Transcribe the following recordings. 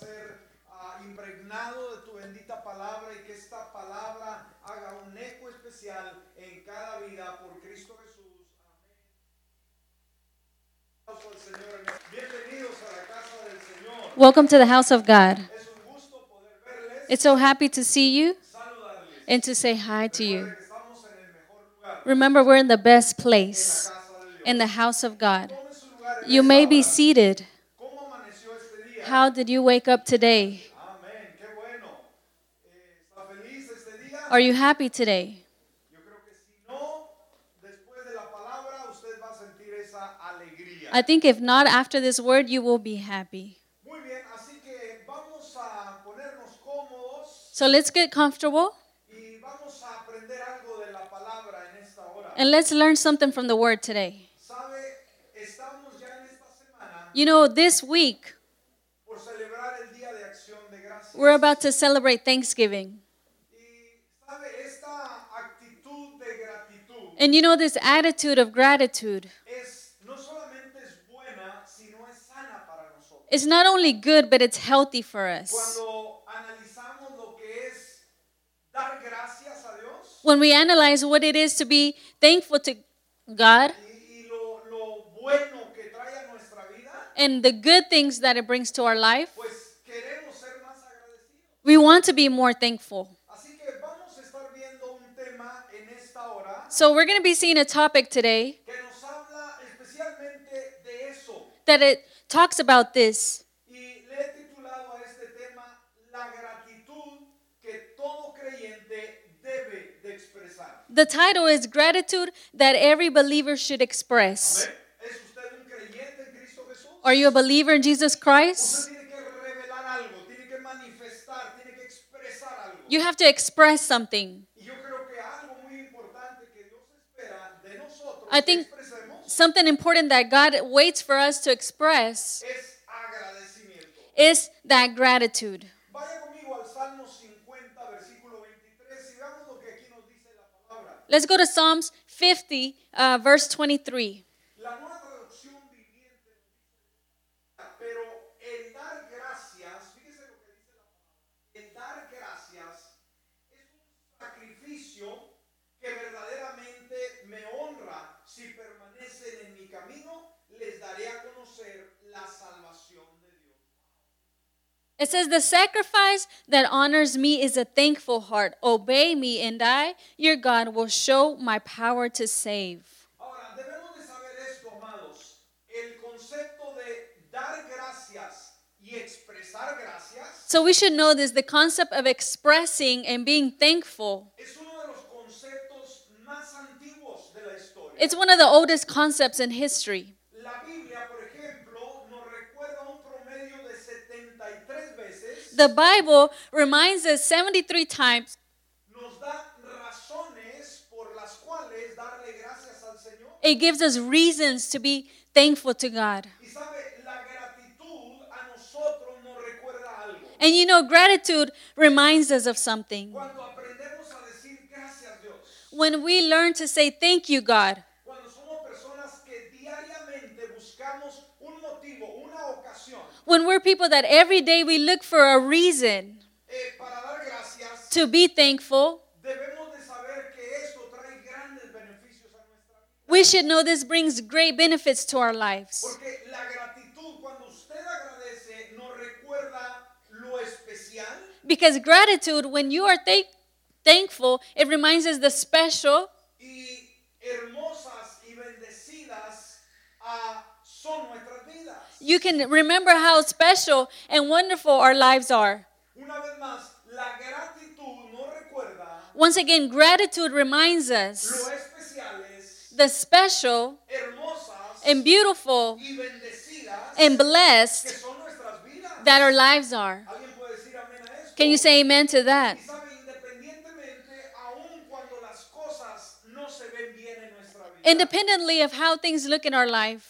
ser ah, impregnado de tu bendita palabra y que esta palabra haga un eco especial en cada vida por Cristo Jesús. Amén. Aplauso al Señor. Bienvenidos a la casa del Señor. Welcome to the house of God. Es un gusto poder verles, It's so happy to see you and to say hi to you. Recuerden que estamos en el mejor lugar, Remember, we're in the best place, casa de Dios. in the house of God. Tome su lugar en You may be seated. ¿Cómo amaneció este día? How did you wake up today? Amén, qué bueno. Eh, ¿Está feliz este día? Are you happy today? Yo creo que si no, después de la palabra, usted va a sentir esa alegría. I think if not, after this word, you will be happy. Muy bien, así que vamos a ponernos cómodos So let's get comfortable y vamos a aprender algo de la palabra en esta hora. and let's learn something from the word today. ¿Sabe? Estamos ya en esta semana You know, this week, por celebrar el Día de Acción de Gracias. We're about to celebrate Thanksgiving. And you know, this attitude of gratitude is not only good, but it's healthy for us. When we analyze what it is to be thankful to God and the good things that it brings to our life, pues queremos ser más agradecidos. We want to be more thankful. Así que vamos a estar viendo un tema en esta hora So we're going to be seeing a topic today que nos habla especialmente de eso. that it talks about this. Y le he titulado a este tema La gratitud que todo creyente debe de expresar. The title is Gratitude That Every Believer Should Express. ¿Amén? ¿Es usted un creyente en Cristo Jesús? Are you a believer in Jesus Christ? Usted tiene que revelar algo, tiene que manifestar, tiene que expresar algo. You have to express something. Y yo creo que algo muy importante que Dios espera de nosotros I think- Something important that God waits for us to express is that gratitude. Vaya conmigo al Salmo 50, versículo 23 y veamos lo que aquí nos dice la palabra. Let's go to Psalms 50, uh, verse 23. La nueva traducción viviente pero el dar gracias, fíjese lo que dice la palabra, el dar gracias es un sacrificio que verdaderamente me honra. Si permanecen en mi camino, les daré a conocer la salvación de Dios. It says, The sacrifice that honors me is a thankful heart. Obey me, and I, your God, will show my power to save. Ahora, debemos de saber esto, amados. El concepto de dar gracias y expresar gracias So we should know this the concept of expressing and being thankful. es uno de los conceptos más antiguos de la historia. It's one of the oldest concepts in history. La Biblia, por ejemplo, nos recuerda un promedio de 73 veces, The Bible reminds us 73 times nos da razones por las cuales darle gracias al Señor. it gives us reasons to be thankful to God. Y sabe, la gratitud a nosotros nos recuerda algo. And you know, gratitude reminds us of something. Cuando aprendemos a decir gracias Dios, When we learn to say thank you, God, cuando somos personas que diariamente buscamos un motivo, una ocasión when we're people that every day we look for a reason eh, para dar gracias, to be thankful, debemos de saber que esto trae grandes beneficios a nuestra vida. we should know this brings great benefits to our lives. Porque la gratitud, cuando usted agradece, nos recuerda lo especial Because gratitude, when you are thank- thankful, it reminds us the special y hermosas y bendecidas ah, son nuestras. You can remember how special and wonderful our lives are. Más, gratitud Once again, gratitude reminds us the special hermosas and beautiful and blessed that our lives are. ¿Alguien puede decir amén a esto? Can you say amen to that? Y sabe, independientemente, aun cuando las cosas no se ven bien en nuestra vida. Independently of how things look in our life,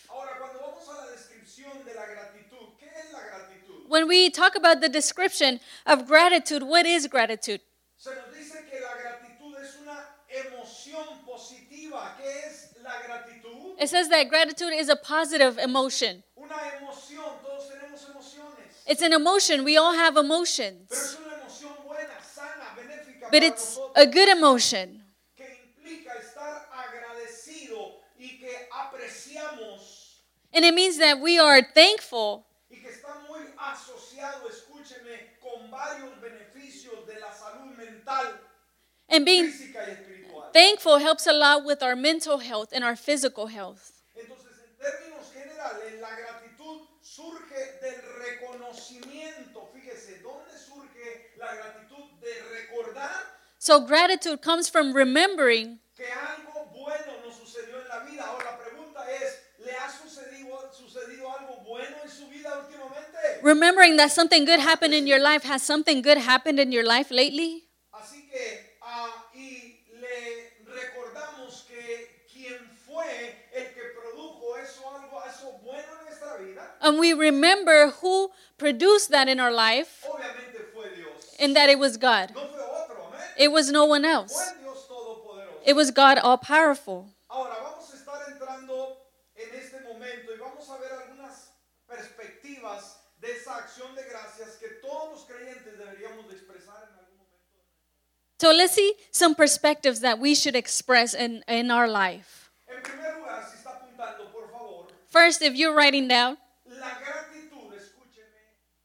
When we talk about the description of gratitude, what is gratitude? Se nos dice que la gratitud es una emoción positiva. ¿Qué es la gratitud? It says that gratitude is a positive emotion. Una emoción, todos tenemos emociones. It's an emotion. We all have Pero emotions. es una buena, sana, But it's a good emotion. que implica estar agradecido y que apreciamos And it means that we are thankful y que está muy asociado, escúcheme, con varios beneficios de la salud mental, and being física y espiritual. thankful helps a lot with our mental health and our physical health. Entonces, en términos generales, la gratitud surge del reconocimiento. Fíjese, ¿dónde surge la gratitud de recordar So gratitude comes from remembering que algo bueno nos sucedió en la vida? Ahora la pregunta es, ¿le ha sucedido, sucedido algo bueno en su vida últimamente? Remembering that something good happened in your life. Has something good happened in your life lately? Así que, ah, y le recordamos que quien fue el que produjo eso, algo, eso bueno en nuestra vida, And we remember who produced that in our life obviamente fue Dios. and that it was God. No fue otro. It was no one else. el Dios Todopoderoso. It was God all powerful. Ahora vamos a estar entrando en este momento y vamos a ver algunas perspectivas de esa acción de gracias que todos los creyentes deberíamos de expresar en algún momento. So let's see some perspectives that we should express in, in our life. En primer lugar, si está apuntando, por favor, First, if you're writing down, La gratitud, escúcheme,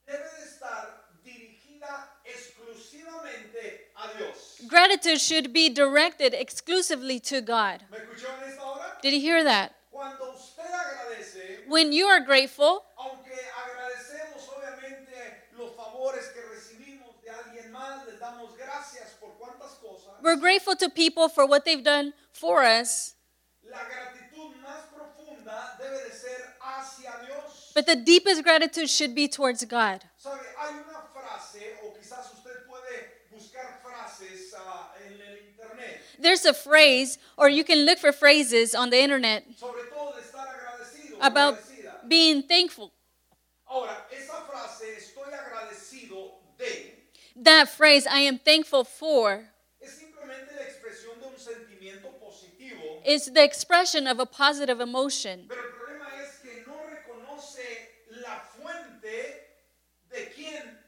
debe de estar dirigida exclusivamente a Dios. gratitude should be directed exclusively to God. ¿Me escuchó en esta hora? Did you hear that? Cuando usted agradece, When you are grateful, aunque agradecemos obviamente los favores que recibimos de alguien más, les damos gracias por cuantas cosas, we're grateful to people for what they've done for us. la gratitud más profunda debe de ser hacia Dios. But the deepest gratitude should be towards God. ¿Sabe? Hay una frase, o quizás usted puede buscar frases ah, en el internet. There's a phrase, or you can look for phrases on the internet sobre todo de estar about being thankful. Ahora, esa frase, estoy agradecido de, That phrase, I am thankful for, es simplemente la expresión de un sentimiento positivo, is the expression of a positive emotion. pero el problema es que no reconoce la fuente de quien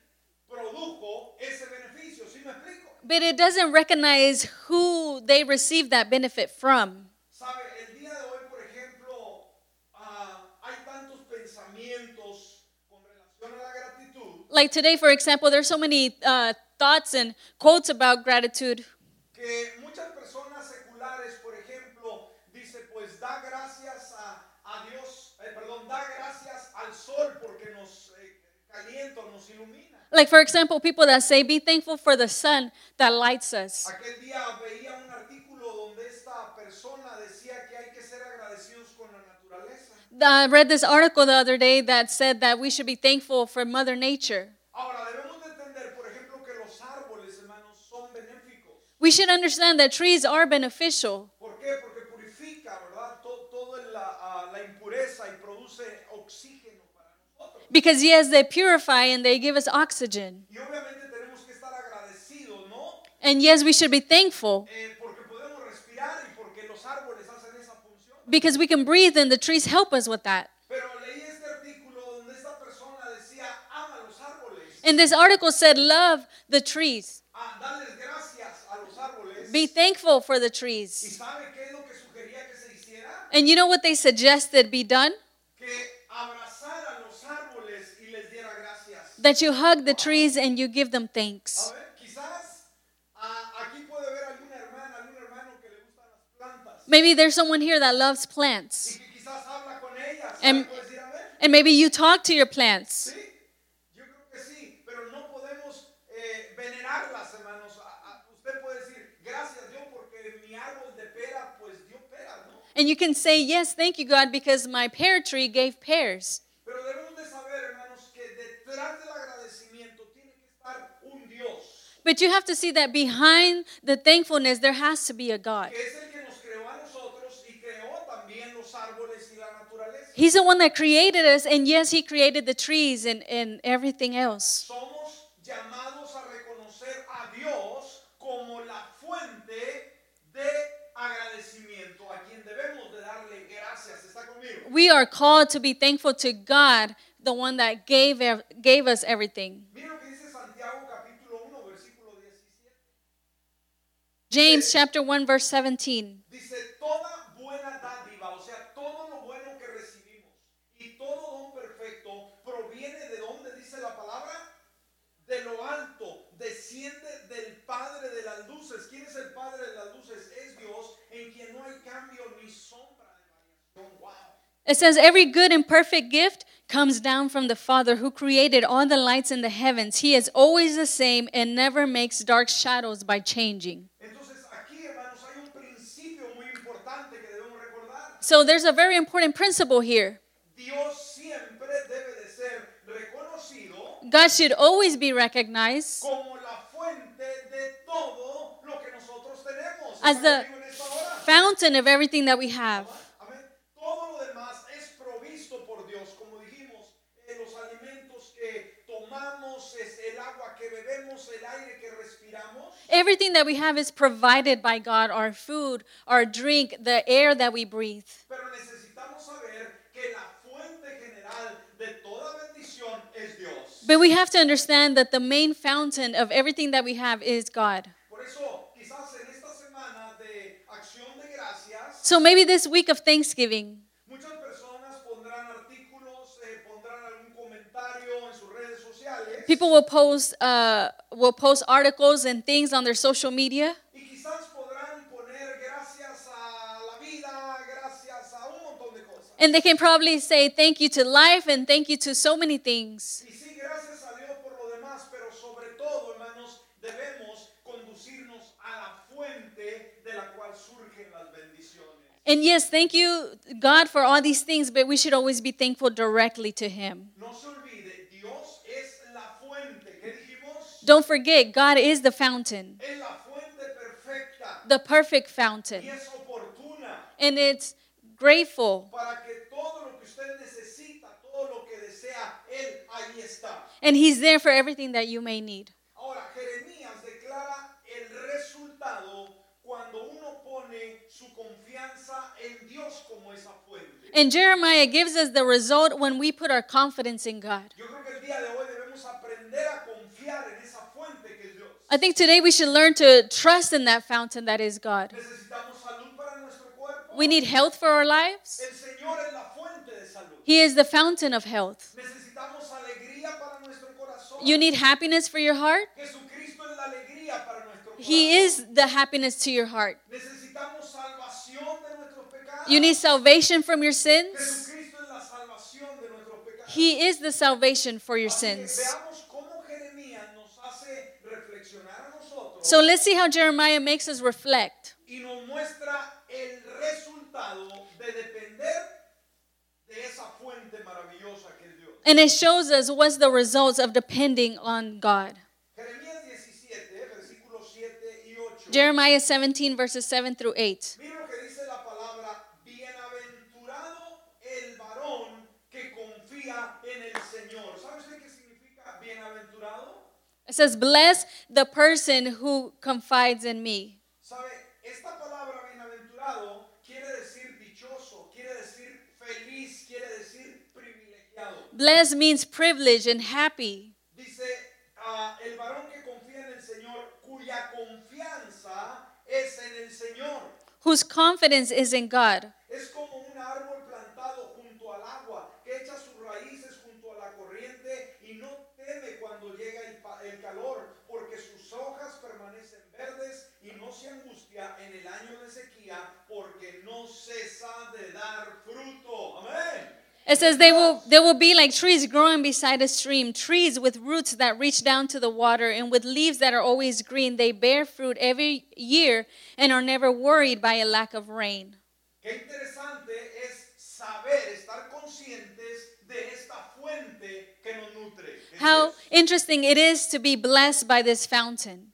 produjo ese beneficio. ¿Sí me explico? But it doesn't recognize who they received that benefit from. Sabe, el día de hoy, por ejemplo, ah, hay tantos pensamientos con relación a la gratitud Like today, for example, there's so many uh, thoughts and quotes about gratitude que muchas personas seculares, por ejemplo, dice, pues da gracias a, a Dios, eh, perdón, da gracias al sol porque nos eh, calienta, o nos ilumina. Eh, like, for example, people that say, Be thankful for the sun that lights us. Aquel día veía un artículo donde esta persona decía que hay que ser agradecidos con la naturaleza. I read this article the other day that said that we should be thankful for Mother Nature. Ahora, debemos de entender, por ejemplo, que los árboles, hermanos, son benéficos. We should understand that trees are beneficial ¿Por qué? Porque purifica, ¿verdad? Todo, todo la, ah, la impureza y produce oxígeno para nosotros. Because, yes, they purify and they give us oxygen. Y obviamente tenemos que estar agradecidos, ¿no? And yes, we should be thankful Eh, porque podemos respirar y porque los árboles hacen esa función. because we can breathe and the trees help us with that. Pero leí este artículo donde esta persona decía, ama los árboles, And this article said, Love the trees, ah, darles gracias a los árboles. be thankful for the trees. qué que sugería que se hiciera? And you know what they suggested be done? Que abrazaran los árboles y les diera gracias. That you hug the trees and you give them thanks. ver, quizás aquí puede haber alguna hermana, algún hermano que le gustan las plantas. Maybe there's someone here that loves plants. que quizás habla con ellas. Em- ¿Sabe? Puede decir, a ver, And maybe you talk to your plants. Sí, yo creo que sí, pero no podemos eh, venerarlas, hermanos. A- a- usted puede decir, gracias Dios porque mi árbol de pera, pues dio peras, ¿no? And you can say, Yes, thank you, God, because my pear tree gave pears. Pero debemos de saber, hermanos, que detrás del agradecimiento tiene que estar un Dios. But you have to see that behind the thankfulness, there has to be a God. que es el que nos creó a nosotros y creó también los árboles y la naturaleza. He's the one that created us, and yes, He created the trees and, and everything else. Somos llamados a reconocer a Dios como la fuente de agradecimiento, a quien debemos de darle gracias. ¿Está conmigo? We are called to be thankful to God, the one that gave, gave us everything. Mira lo que dice Santiago capítulo 1, versículo 17. James chapter 1, verse 17. Dice, toda buena dádiva, o sea, todo lo bueno que recibimos y todo don perfecto proviene de donde dice la palabra, de lo alto, desciende del Padre de las luces. ¿Quién es el Padre de las luces? Es Dios, en quien no hay cambio ni sombra de variación. Wow. It says, Every good and perfect gift comes down from the Father who created all the lights in the heavens. He is always the same and never makes dark shadows by changing. Entonces aquí, hermanos, hay un principio muy importante que debemos recordar. So there's a very important principle here. Dios siempre debe de ser reconocido God should always be recognized como la fuente de todo lo que nosotros tenemos. as the conmigo en esta hora? fountain of everything that we have. Amén. Todo lo demás es provisto por Dios. Como dijimos, eh, los alimentos que tomamos, es el agua que bebemos, el aire que respiramos. Everything that we have is provided by God our food, our drink, the air that we breathe. Pero necesitamos saber que la fuente general de toda bendición es Dios. But we have to understand that the main fountain of everything that we have is God. Por eso, quizás en esta semana de acción de gracias, So maybe this week of Thanksgiving, people will post uh, will post articles and things on their social media Y quizás podrán poner gracias a la vida, gracias a un montón de cosas. and they can probably say thank you to life and thank you to so many things Y sí, gracias a Dios por lo demás, pero sobre todo, hermanos, debemos conducirnos a la fuente de la cual surgen las bendiciones. and yes thank you god for all these things but we should always be thankful directly to him No se olvide, Dios es la fuente. ¿Qué dijimos? Don't forget god is the fountain. The perfect fountain. And it's grateful para que todo lo que usted necesita, todo lo que desea, Él ahí está. and he's there for everything that you may need. Ahora, Jeremías declara el resultado cuando uno pone su confianza en Dios como esa fuente. and jeremiah gives us the result when we put our confidence in god I think today we should learn to trust in that fountain that is God. Necesitamos salud para nuestro cuerpo. We need health for our lives. El Señor es la fuente de salud. He is the fountain of health. Necesitamos alegría para nuestro corazón. You need happiness for your heart. Jesucristo es la alegría para nuestro corazón. He is the happiness to your heart. Necesitamos salvación de nuestros pecados. You need salvation from your sins. Jesucristo es la salvación de nuestros pecados. He is the salvation for your sins. Veamos cómo Jeremías nos hace reflexionar a nosotros So let's see how Jeremiah makes us reflect. y nos muestra el resultado de depender de esa fuente maravillosa que es Dios. And it shows us what's the results of depending on God. Jeremías 17, versículos 7 y 8. Jeremiah 17, verses 7 through 8. Mira lo que dice la palabra, bienaventurado el varón que confía en el Señor. ¿Sabe usted qué significa bienaventurado? It says, Bless the person who confides in me. ¿Sabe? Esta palabra bienaventurado quiere decir dichoso, quiere decir feliz, quiere decir privilegiado. Blessed means privilege and happy. Dice, ah, el varón que confía en el Señor, cuya confianza es en el Señor. whose confidence is in God. Es como un árbol plantado junto al agua, que echa sus raíces junto a la corriente y no teme cuando llega el, pa- el calor, porque sus hojas permanecen verdes y no se angustia en el año de sequía, porque no cesa de dar fruto. Amén. It says they will they will be like trees growing beside a stream, trees with roots that reach down to the water and with leaves that are always green. They bear fruit every year and are never worried by a lack of rain. Qué interesante es saber, estar conscientes de esta fuente que nos nutre. How interesting it is to be blessed by this fountain.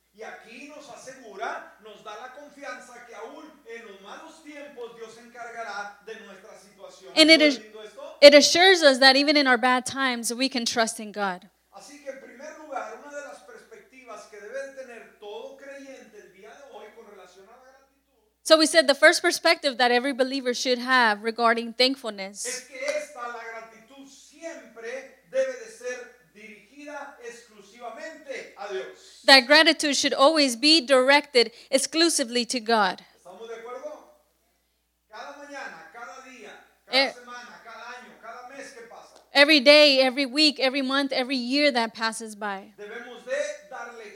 And it ¿No is- lindo esto? It assures us that even in our bad times, we can trust in God. Así que en primer lugar, una de las perspectivas que debe de tener todo creyente el día de hoy con relación a la gratitud So we said the first perspective that every believer should have regarding thankfulness que esta, la gratitud, siempre debe de ser dirigida exclusivamente a Dios. that gratitude should always be directed exclusively to God. ¿Estamos de acuerdo? Cada mañana, cada día, cada Eh. semana, cada año, cada mes que pasa, Eh, every day, every week, every month, every year that passes by. de darle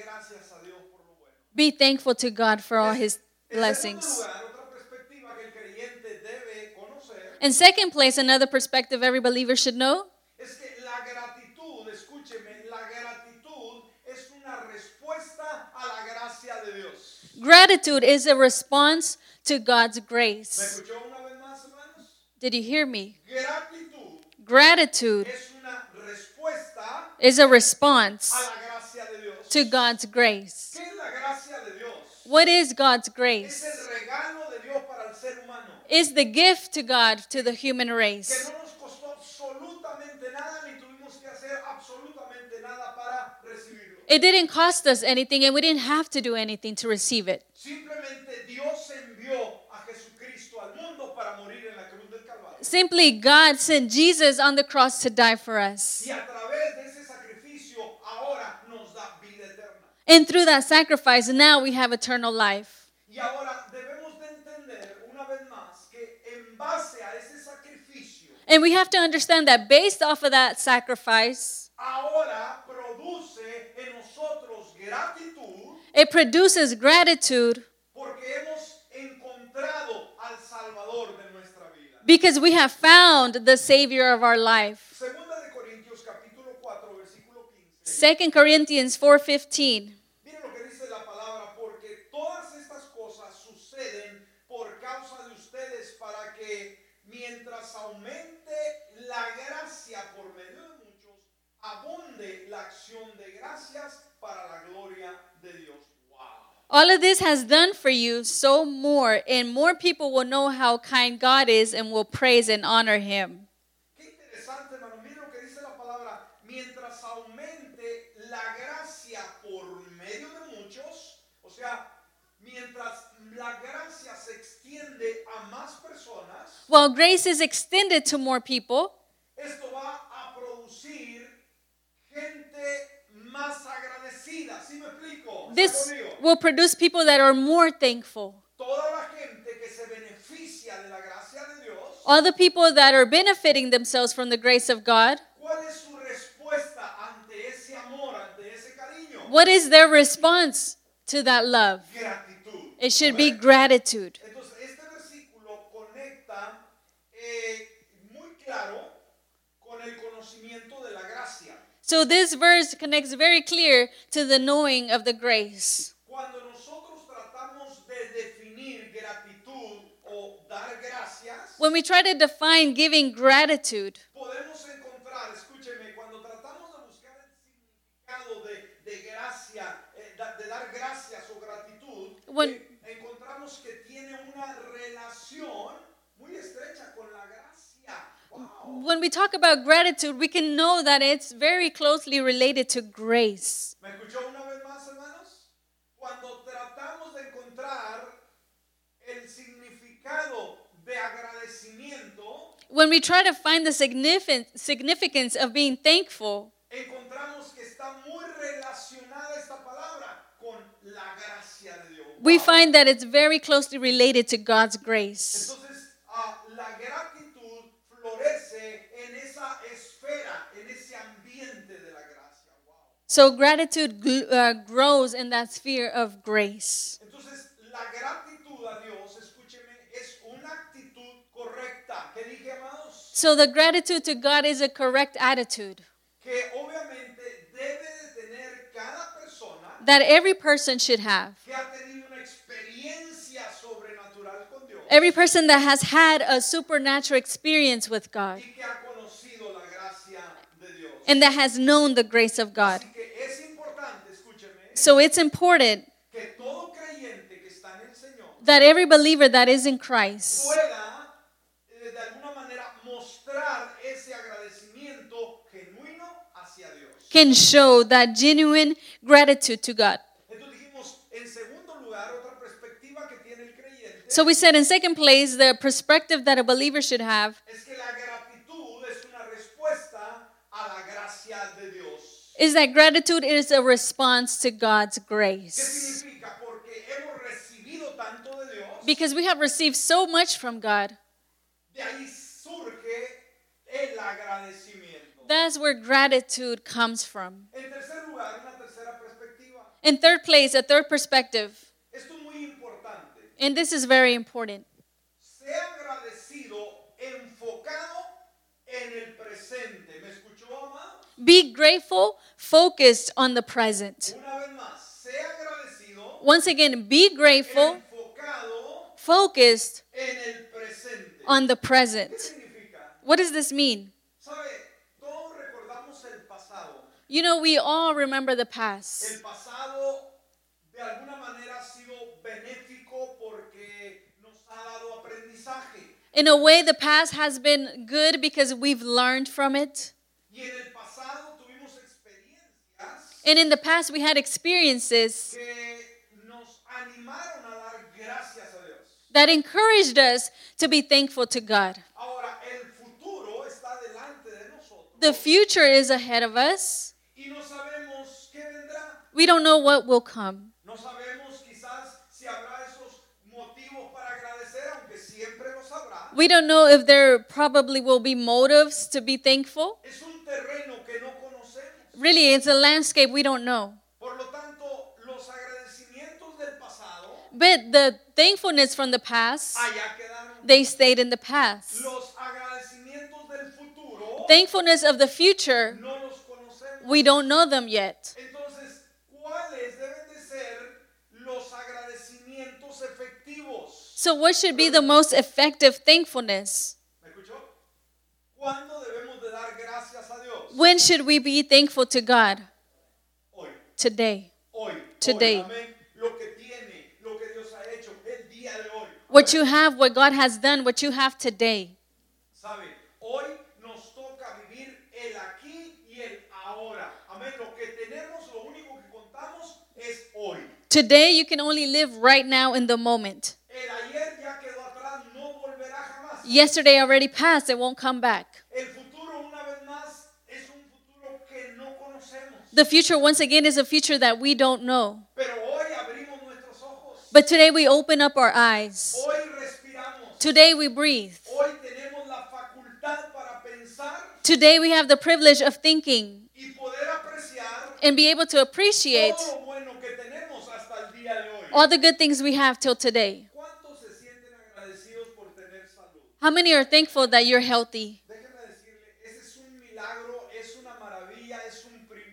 a Dios por lo bueno. Be thankful to God for all his blessings. lugar, otra perspectiva que el creyente debe conocer In second place, another perspective every believer should know es que la gratitud, la es una a la de Dios. gratitude is a response to God's ¿Me grace. escuchó una vez más, hermanos? Did you hear me? Gratitud Gratitude es una respuesta is a response a la gracia de Dios. to God's grace. ¿Qué es la gracia de Dios? What is God's grace? el regalo de Dios para el ser humano. Is the gift to God to the human race. no nos costó absolutamente nada ni tuvimos que hacer absolutamente nada para recibirlo. It didn't cost us anything and we didn't have to do anything to receive it. Simplemente Dios envió a Jesucristo al mundo para morir en la cruz del Calvario. Simply, God sent Jesus on the cross to die for us. Y a través de ese sacrificio ahora nos da vida eterna. And through that sacrifice, now we have eternal life. Y ahora debemos de entender una vez más que en base a ese sacrificio, And we have to understand that based off of that sacrifice, ahora produce en nosotros gratitud it produces gratitude porque hemos encontrado al Salvador de nuestra vida. Because we have found the Savior of our life. Segunda de Corintios capítulo 4 versículo 15. 2 Corinthians 4:15. Miren lo que dice la palabra, porque todas estas cosas suceden por causa de ustedes para que mientras aumente la gracia por medio de muchos, abunde la acción de gracias para la gloria de Dios. All of this has done for you so more, and more people will know how kind God is and will praise and honor Him. Qué interesante, hermano. Miren lo que dice la palabra, mientras aumente la gracia por medio de muchos, o sea, mientras la gracia se extiende a más personas, While grace is extended to more people, esto va a producir gente más agradecida. ¿Sí me explico? ¿Está this will produce people that are more thankful. Toda la gente que se beneficia de la gracia de Dios, All the people that are benefiting themselves from the grace of God, ¿cuál es su respuesta ante ese amor, ante ese cariño? what is their response to that love? It should be gratitude. Entonces, este versículo conecta eh, muy claro con el conocimiento de la gracia. So this verse connects very clear to the knowing of the grace. Cuando nosotros tratamos de definir gratitud o dar gracias, When we try to define giving gratitude, podemos encontrar, escúcheme, cuando tratamos de buscar el significado de, de gracia, eh, da- de dar gracias o gratitud, When- eh, encontramos que tiene una relación muy estrecha con la gracia. Wow. When we talk about gratitude, we can know that it's very closely related to grace. ¿Me escuchó una vez más, hermanos? Cuando tratamos de encontrar el significado de agradecimiento, When we try to find the significance of being thankful, encontramos que está muy relacionada esta palabra con la gracia de Dios. we find that it's very closely related to God's grace. Entonces, ah, la gratitud florece en esa esfera, en ese ambiente de la gracia. Wow. So gratitude uh, grows in that sphere of grace. Entonces, la gratitud a Dios, escúcheme, es una actitud correcta. ¿Qué dije, amados? So the gratitude to God is a correct attitude Que obviamente debe de tener cada persona that every person should have. que ha tenido una experiencia sobrenatural con Dios Every person that has had a supernatural experience with God y que ha conocido la gracia de Dios. and that has known the grace of God. Así so it's important that every believer that is in Christ can show that genuine gratitude to God. So we said in second place, the perspective that a believer should have is that gratitude is a response to God's grace. significa? Porque hemos recibido tanto de Dios, Because we have received so much from God. de ahí surge el agradecimiento. That's where gratitude comes from. En tercer lugar, una tercera perspectiva. In third place, a third perspective, Esto es muy importante. and this is very important. Sea agradecido enfocado en el presente. ¿Me escuchó, amado? Be grateful, focused on the present. Una vez más, sea agradecido Once again, be grateful, focused en el presente. on the present. What does this mean? ¿Sabe? Todos recordamos el pasado. You know, we all remember the past. El pasado de alguna manera ha sido benéfico porque nos ha dado aprendizaje. In a way, the past has been good because we've learned from it. Y en el pasado tuvimos experiencias And in the past, we had experiences que nos animaron a dar gracias a Dios. that encouraged us to be thankful to God. Ahora, el futuro está delante de nosotros The future is ahead of us. y no sabemos qué vendrá. We don't know what will come. No sabemos quizás si habrá esos motivos para agradecer, aunque siempre los habrá. We don't know if there probably will be motives to be thankful. Really, it's a landscape we don't know. Por lo tanto, los agradecimientos del pasado But the thankfulness from the past, they stayed in the past. Los agradecimientos del futuro Thankfulness of the future, no los conocemos. we don't know them yet. Entonces, ¿cuáles deben de ser los agradecimientos efectivos? So, what should be the most effective thankfulness? ¿Me escuchó? ¿Cuándo debemos de dar gracias a Dios? When should we be thankful to God? Today. Today. hoy, amén. Lo que tiene, lo que Dios ha hecho, el día de hoy. What you have, what God has done, what you have today. ¿Sabe? Hoy nos toca vivir el aquí y el ahora. Amén. Lo que tenemos, lo único que contamos es hoy. Today, you can only live right now in the moment. El ayer ya quedó atrás, no jamás. Yesterday already passed, it won't come back. El futuro, una vez más, es un futuro que no conocemos. The future, once again, is a future that we don't know. Pero hoy abrimos nuestros ojos. But today, we open up our eyes. Today, we breathe. Hoy tenemos la facultad para pensar Today, we have the privilege of thinking y poder apreciar and be able to appreciate todo lo bueno que tenemos hasta el día de hoy. all the good things we have till today. ¿Cuántos se sienten agradecidos por tener salud? How many are thankful that you're healthy? Déjeme decirle, ese es un milagro, es una maravilla, es un privilegio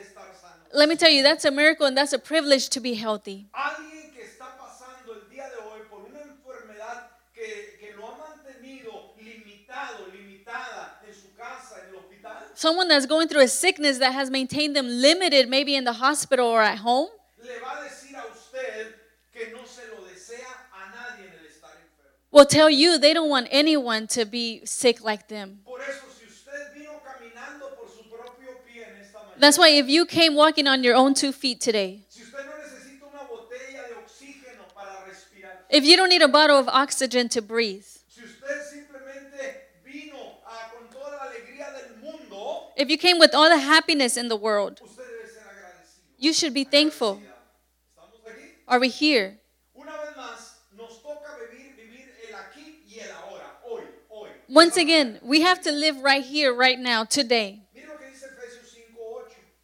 estar sano. Let me tell you, that's a miracle and that's a privilege to be healthy. Alguien que está pasando el día de hoy por una enfermedad que, que lo ha mantenido limitado, limitada en su casa, en el hospital, Someone that's going through a sickness that has maintained them limited, maybe in the hospital or at home, le va a decir a usted que no se lo desea a nadie en el estar enfermo. will tell you they don't want anyone to be sick like them. Por eso, si usted vino caminando por su propio pie en esta mañana, That's why if you came walking on your own two feet today, si usted no necesita una botella de oxígeno para respirar, if you don't need a bottle of oxygen to breathe, si usted simplemente vino con toda la alegría del mundo, if you came with all the happiness in the world, usted debe ser agradecido. you should be thankful. Are we here? Una vez más, nos toca vivir, vivir el aquí y el ahora, hoy, hoy. Once again, we have to live right here, right now, today.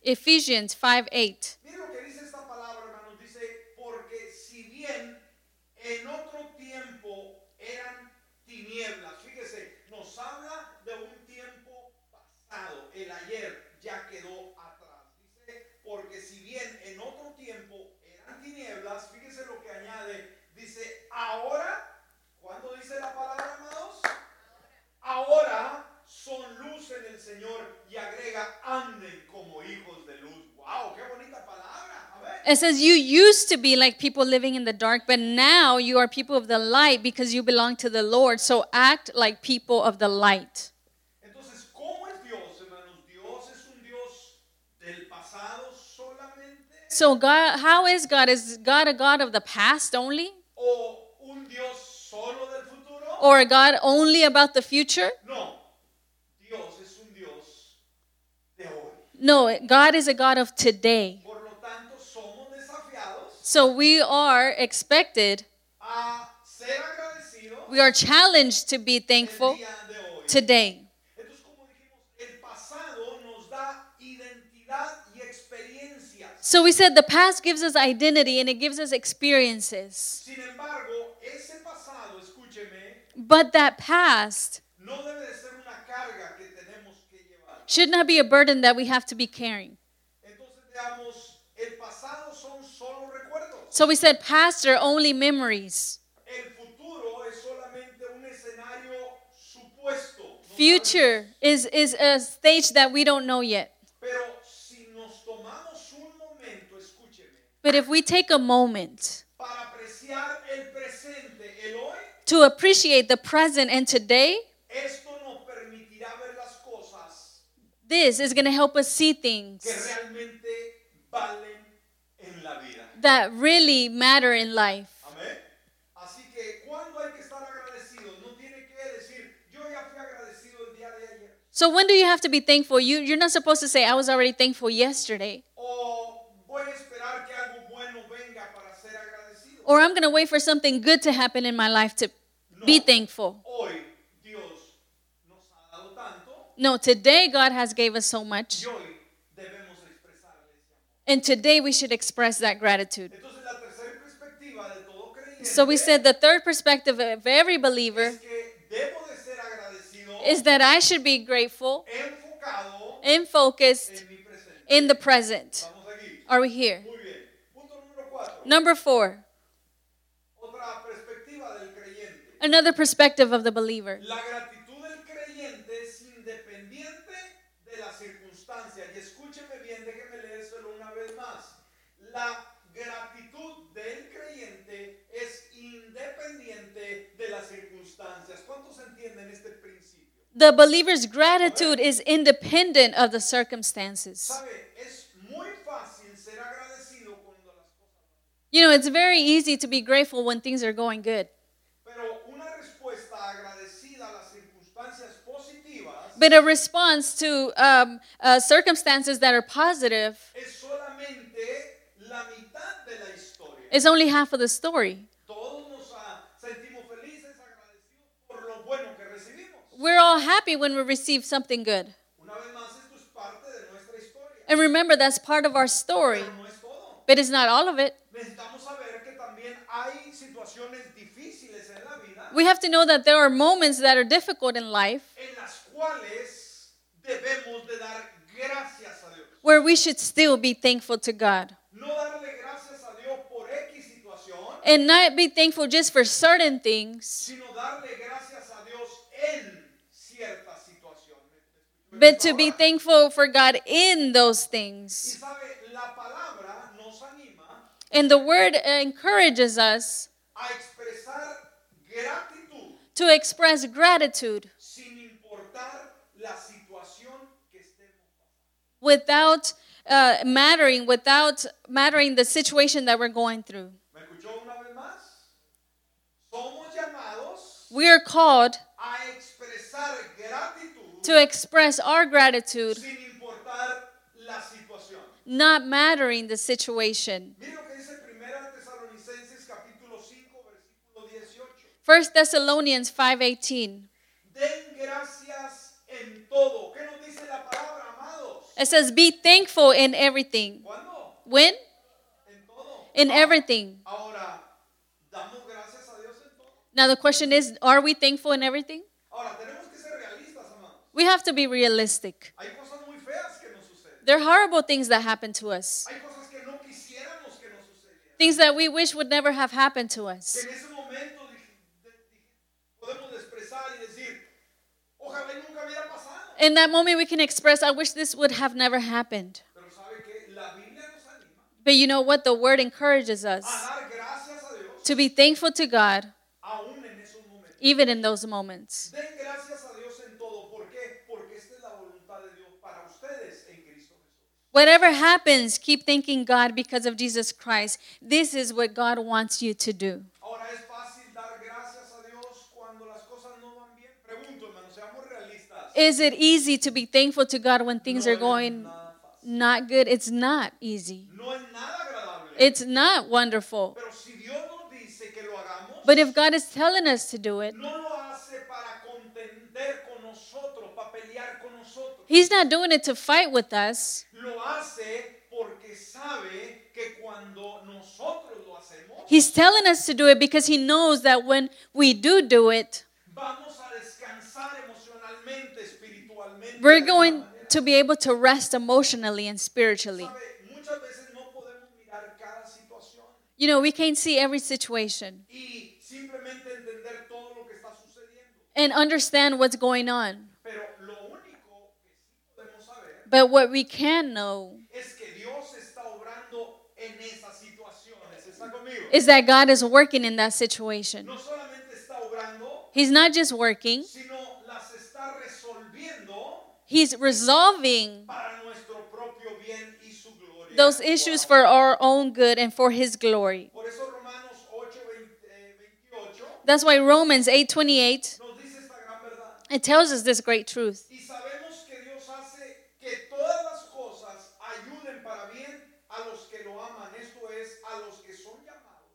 Ephesians 5 8. Mire lo que dice esta palabra, hermanos. Dice, porque si bien en otro tiempo eran tinieblas, fíjese, nos habla de un tiempo pasado, el ayer ya quedó atrás. Dice, porque si bien en otro tiempo eran tinieblas, fíjese lo que añade, dice, ahora, ¿cuándo dice la palabra, amados? Ahora son luz en el Señor y agrega, anden como hijos de luz. ¡Wow! ¡Qué bonita palabra! It says you used to be like people living in the dark, but now you are people of the light because you belong to the Lord. So act like people of the light. Entonces, ¿cómo es Dios, hermanos? Dios es un Dios So God, how is God? Is God a God of the past only, ¿O un Dios solo del futuro? or a God only about the future? No, Dios es un Dios de hoy. No, God is a God of today. Por lo tanto, somos desafiados So we are expected, a ser agradecidos we are challenged to be thankful día de hoy. today. Entonces, como dijimos, el pasado nos da identidad y experiencias. So we said the past gives us identity and it gives us experiences. Sin embargo, ese pasado, escúcheme, But that past no debe de ser una carga que tenemos que llevar. Should not be a burden that we have to be carrying. Entonces, veamos, el pasado son solo recuerdos. So we said past are only memories. El futuro es solamente un escenario supuesto. no Future is, is a stage that we don't know yet. sabemos. Pero si nos tomamos un momento, escúcheme, But if we take a moment para apreciar el presente, el hoy, to appreciate the present and today, esto nos permitirá ver las cosas this is going to help us see things realmente valen en la vida. that really matter in life. Amén. Así que cuando hay que estar agradecidos, no tiene que decir, yo ya fui agradecido el día de ayer. So when do you have to be thankful? You, you're not supposed to say, I was already thankful yesterday. Voy a que algo bueno venga para ser. Or I'm going to wait for something good to happen in my life to be thankful. Hoy Dios nos ha dado tanto No, today God has gave us so much. y hoy debemos expresarle ese amor. And today we should express that gratitude. Entonces la tercera perspectiva de todo creyente So we said the third perspective of every believer es que debo de ser agradecido is that I should be grateful and focused en mi presente. in the present. Are we here? Muy bien. Punto número cuatro. Number four, Otra perspectiva del creyente. another perspective of the believer. La gratitud del creyente es independiente de las circunstancias. Y escúcheme bien, déjeme leérselo una vez más. La gratitud del creyente es independiente de las circunstancias. ¿Cuántos entienden este principio? The believer's gratitude is independent of the circumstances. Sabe, es muy fácil ser agradecido cuando las cosas You know, it's very easy to be grateful when things are going good. Pero una respuesta agradecida a las circunstancias positivas But a response to um, uh, circumstances that are positive es solamente la mitad de is only half of the story. Ah, sentimos felices, agradecidos por lo bueno que recibimos. We're all happy when we receive something good. Una vez más, esto es parte de nuestra historia. And remember, that's part of our story, Pero no es todo. but it's not all of it. Necesitamos saber que también hay situaciones difíciles en la vida We have to know that there are moments that are difficult in life en las cuales debemos de dar gracias a Dios. where we should still be thankful to God. No darle gracias a Dios por X situación, And not be thankful just for certain things, sino darle gracias a Dios en cierta situación. ¿Me- me but to be thankful for God in those things. sabe, la palabra nos anima And the word encourages us a expresar gratitud to express gratitude sin importar la situación que without uh, mattering, without mattering the situation that we're going through. ¿Me escuchó una vez más? Somos llamados We are called to express our gratitude, sin importar la situación. not mattering the situation. Mira lo que dice 1 Tesalonicenses capítulo 5 versículo 18. 1 Thessalonians 5:18. Den gracias en todo. ¿Qué nos dice la palabra, amados? It says be thankful in everything. ¿Cuándo? When? En todo. In everything. Ahora, ¿damos gracias a Dios en todo? Now the question is, are we thankful in everything? Ahora, tenemos que ser realistas, amados. We have to be realistic. Hay cosas muy feas que nos suceden. There are horrible things that happen to us. Hay cosas que no quisiéramos que nos sucedieran. Things that we wish would never have happened to us. en ese momento dij- de- dij- podemos expresar y decir, ojalá y nunca hubiera pasado. In that moment we can express, I wish this would have never happened. Pero sabe que la Biblia nos anima But you know what? The word encourages us dar gracias a Dios to be thankful to God even in those moments. Den gracias a Dios en todo. ¿Por qué? Porque esta es la voluntad de Dios para ustedes en Cristo Jesús. Whatever happens, keep thanking God because of Jesus Christ. This is what God wants you to do. Ahora es fácil dar gracias a Dios cuando las cosas no van bien. Pregunto, hermano, seamos realistas. Is it easy to be thankful to God when things are going not good? It's not easy. No es nada. It's not wonderful. Pero si Dios nos dice que lo hagamos, But if God is telling us to do it, no lo hace para contender con nosotros, para pelear con nosotros. He's not doing it to fight with us. Lo hace porque sabe que cuando nosotros lo hacemos, He's telling us to do it because He knows that when we do do it, vamos a descansar emocionalmente, espiritualmente. we're going to be able to rest emotionally and spiritually. Sabe, muchas veces no podemos mirar cada situación You know, we can't see every situation y simplemente entender todo lo que está sucediendo. And understand what's going on. Pero lo único que sí podemos saber But what we can know es que Dios está obrando en esas situaciones. ¿Está conmigo? is that God is working in that situation. No solamente está obrando, He's not just working, sino las está resolviendo He's resolving para nuestro propio bien y su gloria. those issues for our own good and for His glory. Por eso Romanos 8, 20, eh, 28 That's why Romans 8:28 nos dice esta gran verdad. It tells us this great truth. Y sabemos que Dios hace que todas las cosas ayuden para bien a los que lo aman, esto es, a los que son llamados.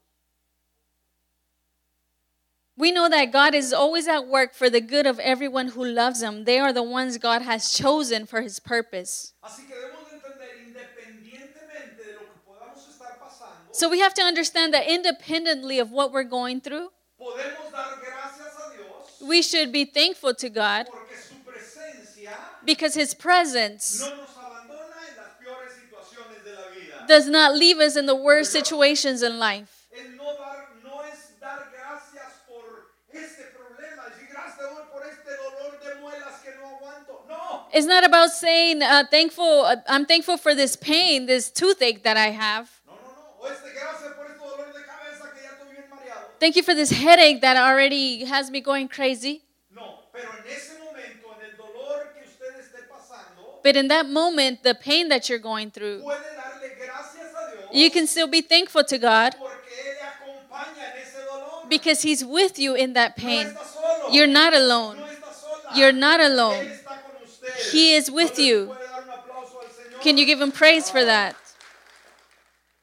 We know that God is always at work for the good of everyone who loves Him. They are the ones God has chosen for His purpose. Así que debemos de entender, independientemente de lo que podamos estar pasando, So we have to understand that independently of what we're going through, podemos dar gracias a Dios we should be thankful to God porque su presencia because His presence no nos abandona en las peores situaciones de la vida. does not leave us in the worst situations in life. Es no, dar, no es dar gracias por este problema, decir gracias te doy por este dolor de muelas que no aguanto. No, It's not about saying uh, thankful. Uh, I'm thankful for this pain, this toothache that I have. no, no, no. O este gracias por este dolor de cabeza que ya estoy bien mareado. Thank you for this headache that already has me going crazy. No, pero en ese momento, en el dolor que usted esté pasando, But in that moment, the pain that you're going through, puede darle gracias a Dios you can still be thankful to God porque Él acompaña en ese dolor. because He's with you in that no pain. está solo. You're not alone. No está sola. You're not Él alone. está con usted. He is with ¿No you. puede dar un aplauso al Señor? Can you give Him praise for that?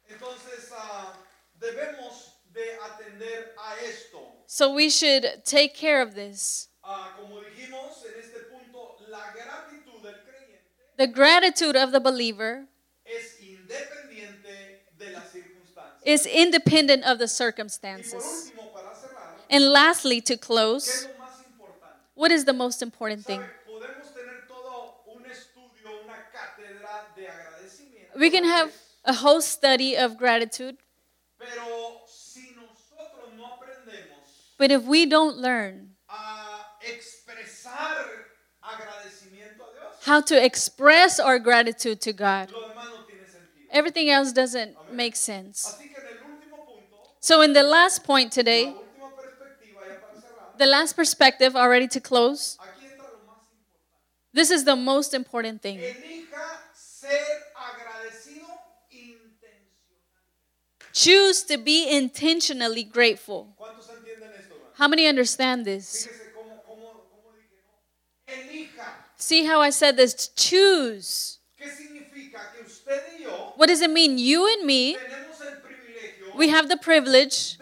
Entonces ah, debemos de atender a esto. So we should take care of this. Ah, como dijimos en este punto, la gratitud del creyente The gratitude of the believer es independiente de las circunstancias. is independent of the circumstances. último, para cerrar, And lastly, to ¿qué es close, what is the most important thing? ¿Sabe? Podemos tener todo un estudio, una cátedra de agradecimiento. We can have a whole study of gratitude, Pero si nosotros no aprendemos but if we don't learn a expresar agradecimiento a Dios, how to express our gratitude to God, lo demás no tiene sentido. everything else doesn't make sense. Así que en el último punto, So, in the last point today, última perspectiva, ya para cerrar, the last perspective, already to close, aquí entra lo más importante. this is the most important thing. Choose to be intentionally grateful. ¿Cuántos entienden esto? hermano? How many understand this? See how I said this? Choose. What does it mean? You and me, we have the privilege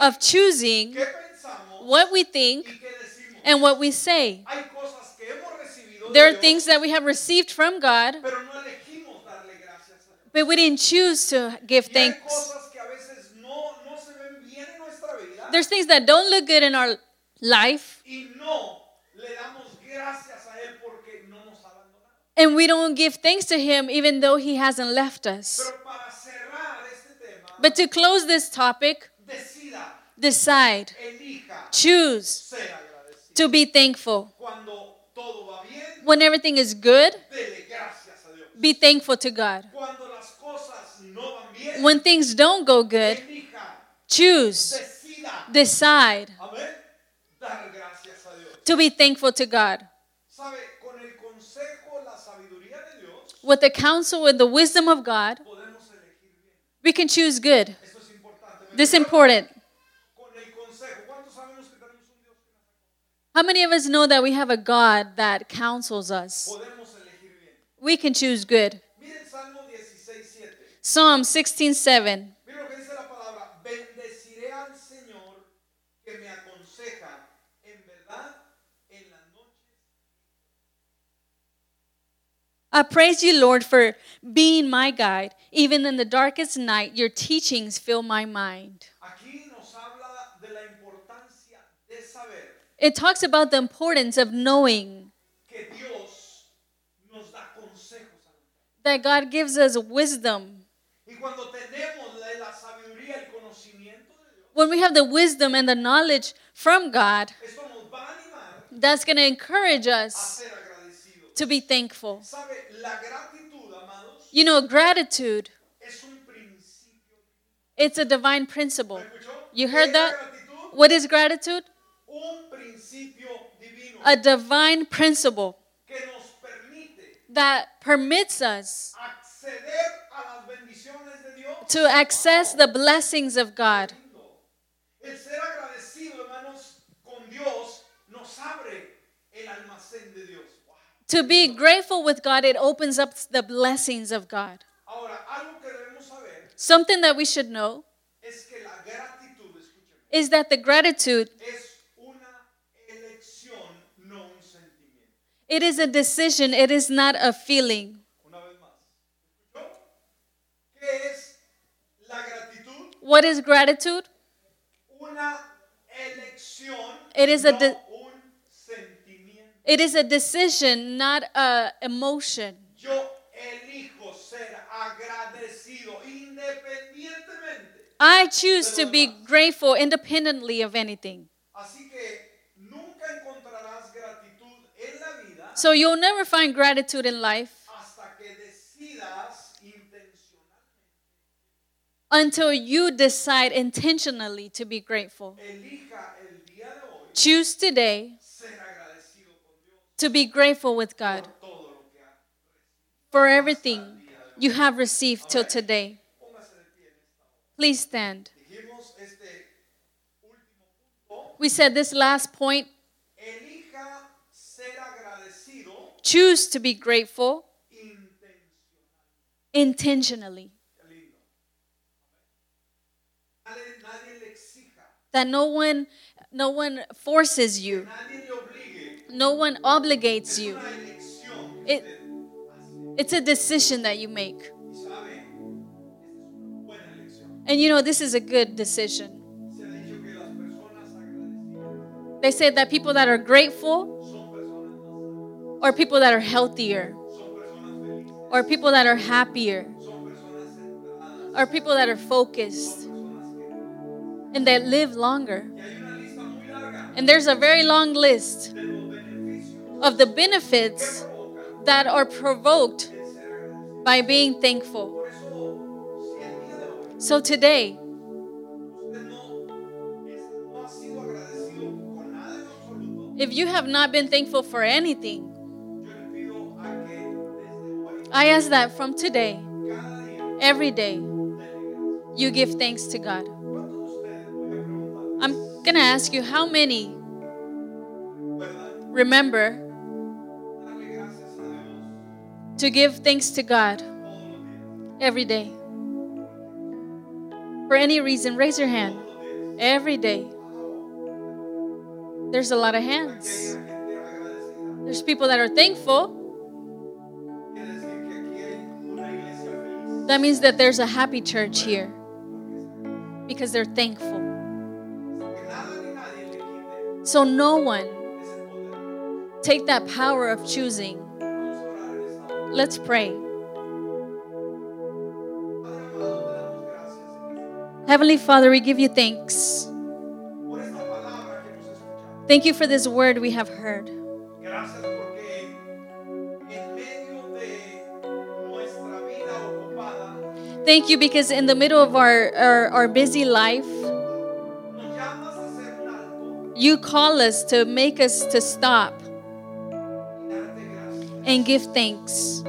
of choosing what we think and what we say. There are things that we have received from God, but we didn't choose to give thanks. cosas que a veces no, no se ven bien en nuestra vida There's things that don't look good in our life, y no le damos gracias a Él porque no nos ha abandonado. and we don't give thanks to Him even though He hasn't left us. Pero para este tema, But to close this topic, decida, decide, choose to be thankful. Todo va bien, When everything is good, dele gracias a Dios. be thankful to God. Las cosas no van bien, When things don't go good, choose, decide amén, dar gracias a Dios. to be thankful to God. Sabe, con el consejo, la sabiduría de Dios, with the counsel and the wisdom of God, podemos elegir bien. we can choose good. Esto es importante. This is important. Con el consejo. ¿Cuántos sabemos que tenemos un Dios que nos How many of us know that we have a God that counsels us? Podemos elegir bien. We can choose good. Psalm Salmo 16, 7. Psalm 16:7. Miren lo que dice la palabra. Bendeciré al Señor que me aconseja. En verdad, en la noche. I praise you, Lord, for being my guide. Even in the darkest night, your teachings fill my mind. Aquí nos habla de la importancia de saber It talks about the importance of knowing que Dios nos da consejos that God gives us wisdom. Y cuando tenemos la, la sabiduría, el conocimiento de Dios, When we have the wisdom and the knowledge from God, esto nos va a animar that's going to encourage us. To be thankful. ¿Sabe? La gratitud, amados, You know, gratitude, es un principio. it's a divine principle. You heard that? What is gratitude? Un principio divino A divine principle que nos permite that permits us acceder a las bendiciones de Dios. to access the blessings of God. El ser agradecido, hermanos, con Dios nos abre el almacén de Dios. Wow. To be grateful with God, it opens up the blessings of God. Ahora, algo que debemos saber Something that we should know es que la gratitud, escúcheme, is that the gratitude, es una elección, no un sentimiento. it is a decision, it is not a feeling. Una vez más. ¿Escuchó? ¿Qué es la gratitud? What is gratitude? Una elección, It is a no de- un sentimiento. It is a decision, not a emotion. Yo elijo ser agradecido independientemente. I choose to be grateful independently of anything. Así que nunca encontrarás gratitud en la vida So you'll never find gratitude in life hasta que decidas until you decide intentionally to be grateful. Elija el día de hoy Choose today ser agradecido con Dios to be grateful with God for everything you have received till today. Please stand. We said this last point choose to be grateful intentionally. That no one no one forces you. No one obligates you. It- It's a decision that you make. And you know this is a good decision. They say that people that are grateful or people that are healthier or people that are happier or people that are focused and that live longer. And there's a very long list of the benefits that are provoked by being thankful. So today, if you have not been thankful for anything, I ask that from today, every day, you give thanks to God. ¿Cuántos de ustedes, voy a preguntar, I'm going to ask you how many remember to give thanks to God every day? For any reason, raise your hand. Every day. There's a lot of hands. There's people that are thankful. That means that there's a happy church here because they're thankful. So no one take that power of choosing. Let's pray. Padre amado, te damos gracias Señor, Heavenly Father, we give you thanks. por esta palabra que hemos escuchado. Thank you for this word we have heard. Gracias porque en medio de nuestra vida ocupada Thank you because in the middle of our, our, our busy life, nos llamas a hacer un alto you call us to make us to stop y darte gracias. And give thanks.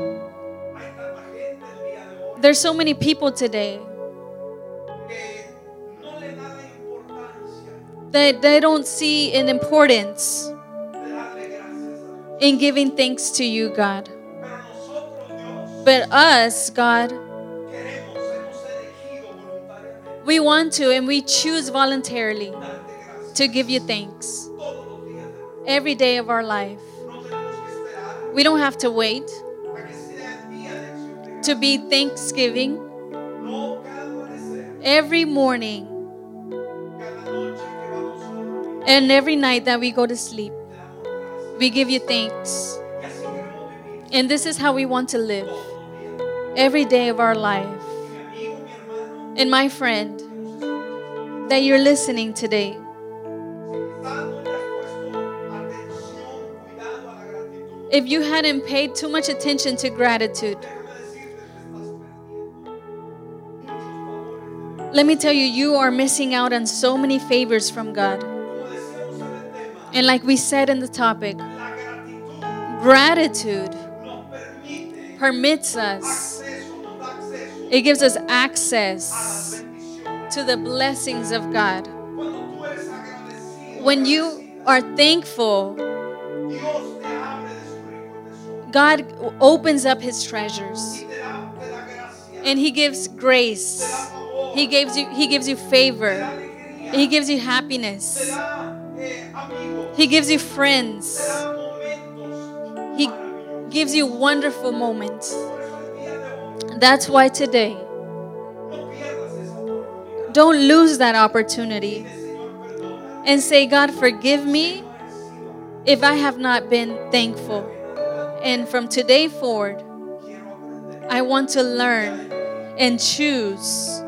There's so many people today that they don't see an importance in giving thanks to you, God. But us, God, we want to and we choose voluntarily to give you thanks every day of our life. We don't have to wait to be Thanksgiving. Every morning and every night that we go to sleep, we give you thanks. And this is how we want to live every day of our life. And my friend, that you're listening today, if you hadn't paid too much attention to gratitude, let me tell you, you are missing out on so many favors from God. And like we said in the topic, gratitude permits us, it gives us access to the blessings of God. When you are thankful, God opens up his treasures and he gives grace. He gives you he gives you favor. He gives you happiness. He gives you friends. He gives you wonderful moments. That's why today, don't lose that opportunity and say, God, forgive me if I have not been thankful. And from today forward, I want to learn and choose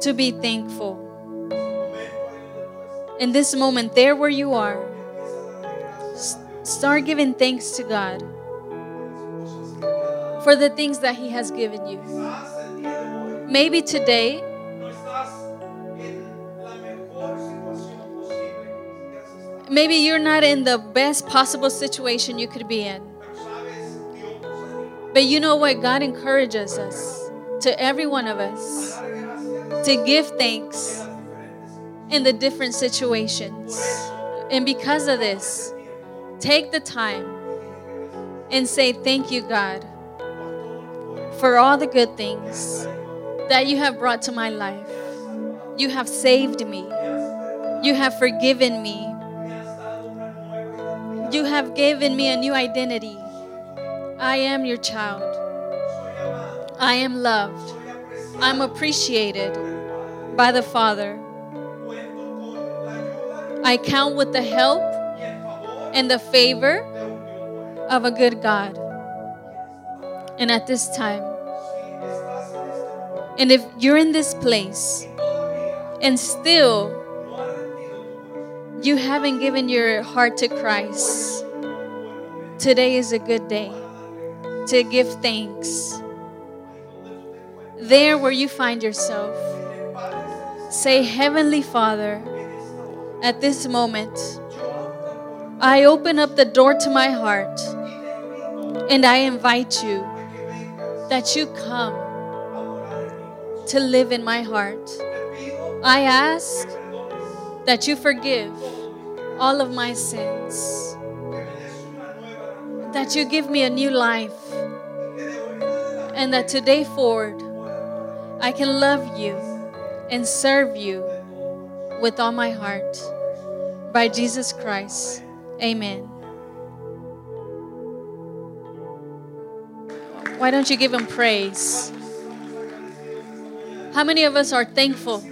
to be thankful. In this moment, there where you are, start giving thanks to God for the things that He has given you. Maybe today. Maybe you're not in the best possible situation you could be in. But you know what? God encourages us, to every one of us, to give thanks in the different situations. And because of this, take the time and say, Thank you, God, for all the good things that you have brought to my life. You have saved me, you have forgiven me, you have given me a new identity. I am your child, I am loved, I'm appreciated by the Father. I count with the help and the favor of a good God. And at this time, and if you're in this place and still you haven't given your heart to Christ, today is a good day. To give thanks. There where you find yourself, say, Heavenly Father, at this moment, I open up the door to my heart and I invite you that you come to live in my heart. I ask that you forgive all of my sins, that you give me a new life, and that today forward I can love you and serve you with all my heart. By Jesus Christ. Amen. Why don't you give him praise? How many of us are thankful